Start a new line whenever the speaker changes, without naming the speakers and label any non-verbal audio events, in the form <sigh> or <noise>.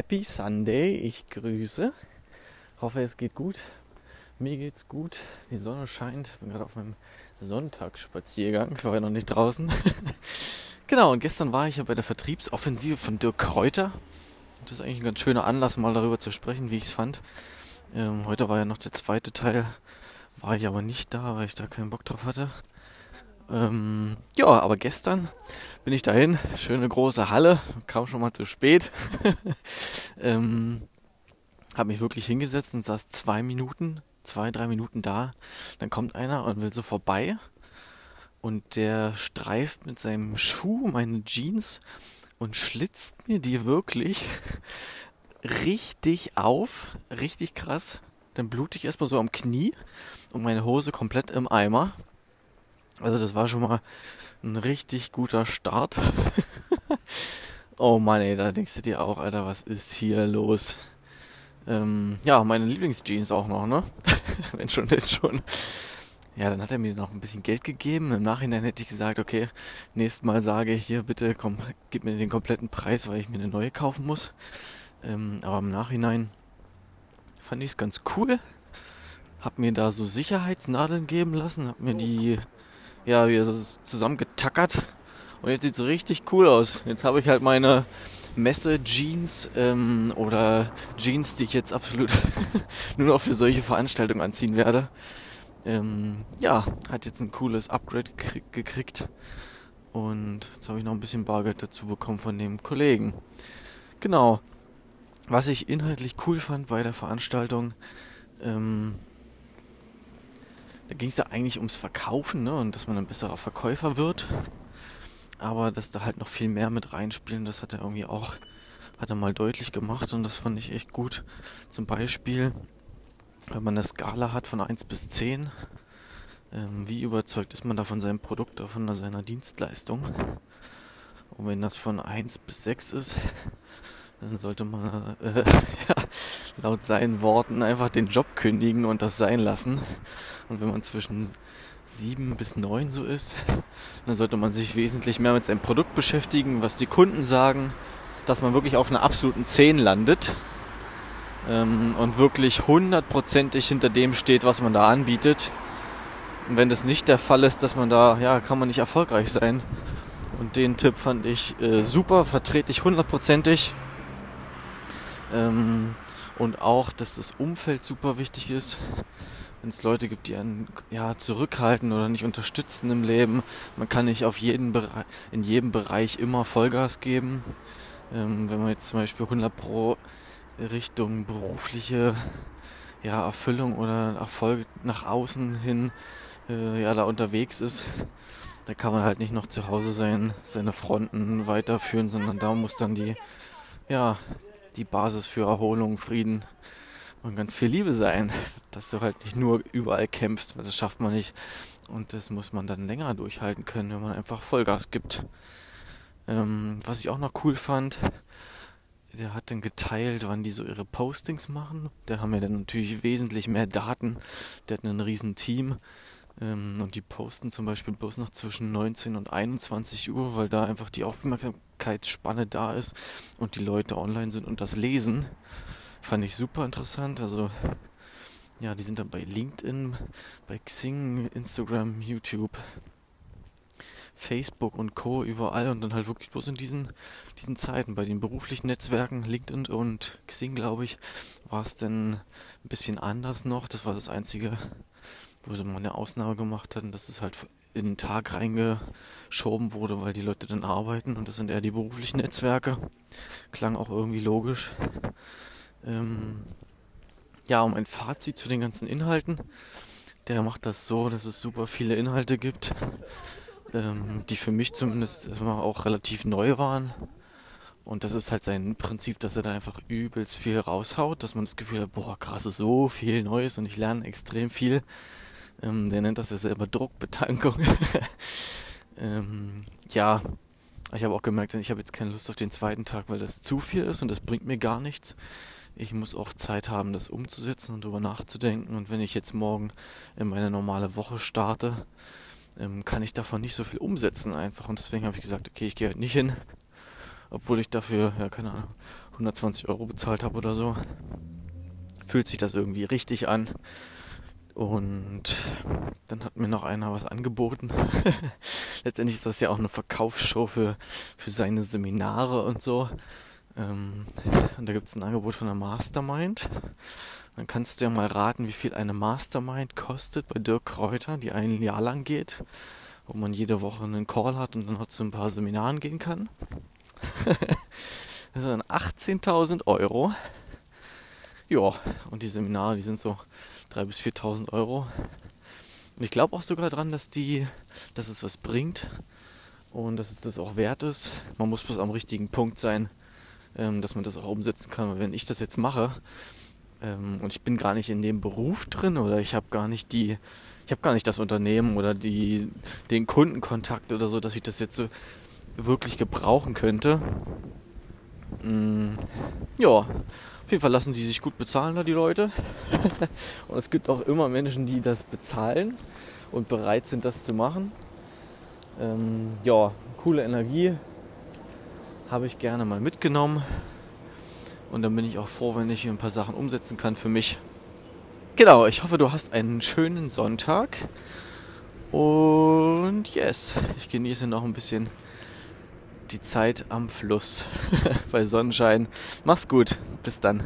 Happy Sunday, ich grüße. Hoffe, es geht gut. Mir geht's gut. Die Sonne scheint. Bin gerade auf meinem Sonntagsspaziergang. Ich war ja noch nicht draußen. <laughs> genau, und gestern war ich ja bei der Vertriebsoffensive von Dirk Kräuter. Das ist eigentlich ein ganz schöner Anlass, mal darüber zu sprechen, wie ich es fand. Ähm, heute war ja noch der zweite Teil. War ich aber nicht da, weil ich da keinen Bock drauf hatte. Ähm, ja, aber gestern bin ich dahin. Schöne große Halle. Kam schon mal zu spät. <laughs> ähm, habe mich wirklich hingesetzt und saß zwei Minuten, zwei, drei Minuten da. Dann kommt einer und will so vorbei. Und der streift mit seinem Schuh meine Jeans und schlitzt mir die wirklich <laughs> richtig auf. Richtig krass. Dann blute ich erstmal so am Knie und meine Hose komplett im Eimer. Also das war schon mal ein richtig guter Start. <laughs> oh Mann, ey, da denkst du dir auch, Alter, was ist hier los? Ähm, ja, meine Lieblingsjeans auch noch, ne? <laughs> Wenn schon, denn schon. Ja, dann hat er mir noch ein bisschen Geld gegeben. Im Nachhinein hätte ich gesagt, okay, nächstes Mal sage ich hier, bitte komm, gib mir den kompletten Preis, weil ich mir eine neue kaufen muss. Ähm, aber im Nachhinein fand ich es ganz cool. Hab mir da so Sicherheitsnadeln geben lassen, hab mir die ja, wir zusammengetackert. Und jetzt sieht es richtig cool aus. Jetzt habe ich halt meine Messe-Jeans ähm, oder Jeans, die ich jetzt absolut <laughs> nur noch für solche Veranstaltungen anziehen werde. Ähm, ja, hat jetzt ein cooles Upgrade gekriegt. Und jetzt habe ich noch ein bisschen Bargeld dazu bekommen von dem Kollegen. Genau. Was ich inhaltlich cool fand bei der Veranstaltung, ähm, ging es ja eigentlich ums Verkaufen ne? und dass man ein besserer Verkäufer wird. Aber dass da halt noch viel mehr mit reinspielen, das hat er irgendwie auch, hat er mal deutlich gemacht und das fand ich echt gut. Zum Beispiel, wenn man eine Skala hat von 1 bis 10, ähm, wie überzeugt ist man da von seinem Produkt oder von seiner Dienstleistung? Und wenn das von 1 bis 6 ist, dann sollte man äh, <laughs> ja, laut seinen Worten einfach den Job kündigen und das sein lassen. Und wenn man zwischen sieben bis neun so ist, dann sollte man sich wesentlich mehr mit seinem Produkt beschäftigen, was die Kunden sagen, dass man wirklich auf einer absoluten 10 landet ähm, und wirklich hundertprozentig hinter dem steht, was man da anbietet. Und wenn das nicht der Fall ist, dass man da, ja, kann man nicht erfolgreich sein. Und den Tipp fand ich äh, super, vertrete ich hundertprozentig. Ähm, und auch, dass das Umfeld super wichtig ist. Wenn es Leute gibt, die einen ja, zurückhalten oder nicht unterstützen im Leben. Man kann nicht auf jeden in jedem Bereich immer Vollgas geben. Ähm, wenn man jetzt zum Beispiel 100 Pro Richtung berufliche ja, Erfüllung oder Erfolg nach außen hin äh, ja, da unterwegs ist, da kann man halt nicht noch zu Hause sein, seine Fronten weiterführen, sondern da muss dann die, ja, die Basis für Erholung, Frieden und ganz viel Liebe sein. Dass du halt nicht nur überall kämpfst, weil das schafft man nicht. Und das muss man dann länger durchhalten können, wenn man einfach Vollgas gibt. Ähm, was ich auch noch cool fand, der hat dann geteilt, wann die so ihre Postings machen. Der haben ja dann natürlich wesentlich mehr Daten. Der hat ein riesen Team. Ähm, und die posten zum Beispiel bloß noch zwischen 19 und 21 Uhr, weil da einfach die Aufmerksamkeitsspanne da ist und die Leute online sind und das lesen. Fand ich super interessant. Also, ja, die sind dann bei LinkedIn, bei Xing, Instagram, YouTube, Facebook und Co. überall und dann halt wirklich bloß in diesen, diesen Zeiten. Bei den beruflichen Netzwerken, LinkedIn und Xing, glaube ich, war es dann ein bisschen anders noch. Das war das einzige wo sie mal eine Ausnahme gemacht hatten, dass es halt in den Tag reingeschoben wurde, weil die Leute dann arbeiten und das sind eher die beruflichen Netzwerke. Klang auch irgendwie logisch. Ähm, ja, um ein Fazit zu den ganzen Inhalten. Der macht das so, dass es super viele Inhalte gibt, ähm, die für mich zumindest auch relativ neu waren. Und das ist halt sein Prinzip, dass er da einfach übelst viel raushaut, dass man das Gefühl hat, boah, krass, ist so viel Neues und ich lerne extrem viel. Ähm, der nennt das ja selber Druckbetankung. <laughs> ähm, ja, ich habe auch gemerkt, ich habe jetzt keine Lust auf den zweiten Tag, weil das zu viel ist und das bringt mir gar nichts. Ich muss auch Zeit haben, das umzusetzen und darüber nachzudenken. Und wenn ich jetzt morgen in meine normale Woche starte, ähm, kann ich davon nicht so viel umsetzen einfach. Und deswegen habe ich gesagt, okay, ich gehe halt nicht hin. Obwohl ich dafür, ja, keine Ahnung, 120 Euro bezahlt habe oder so. Fühlt sich das irgendwie richtig an. Und dann hat mir noch einer was angeboten. <laughs> Letztendlich ist das ja auch eine Verkaufsshow für, für seine Seminare und so. Ähm, und da gibt es ein Angebot von der Mastermind. Dann kannst du ja mal raten, wie viel eine Mastermind kostet bei Dirk Kräuter, die ein Jahr lang geht, wo man jede Woche einen Call hat und dann noch zu ein paar Seminaren gehen kann. <laughs> das sind 18.000 Euro. Ja, und die Seminare, die sind so 3.000 bis 4.000 Euro. Und ich glaube auch sogar dran, dass dass es was bringt und dass es das auch wert ist. Man muss bloß am richtigen Punkt sein, ähm, dass man das auch umsetzen kann. Weil wenn ich das jetzt mache ähm, und ich bin gar nicht in dem Beruf drin oder ich habe gar nicht die, ich habe gar nicht das Unternehmen oder die, den Kundenkontakt oder so, dass ich das jetzt so wirklich gebrauchen könnte. Mm, ja, auf jeden Fall lassen die sich gut bezahlen da die Leute. <laughs> und es gibt auch immer Menschen, die das bezahlen und bereit sind, das zu machen. Ähm, ja, coole Energie habe ich gerne mal mitgenommen. Und dann bin ich auch froh, wenn ich ein paar Sachen umsetzen kann für mich. Genau, ich hoffe, du hast einen schönen Sonntag. Und yes, ich genieße noch ein bisschen die Zeit am Fluss <laughs> bei Sonnenschein. Mach's gut, bis dann.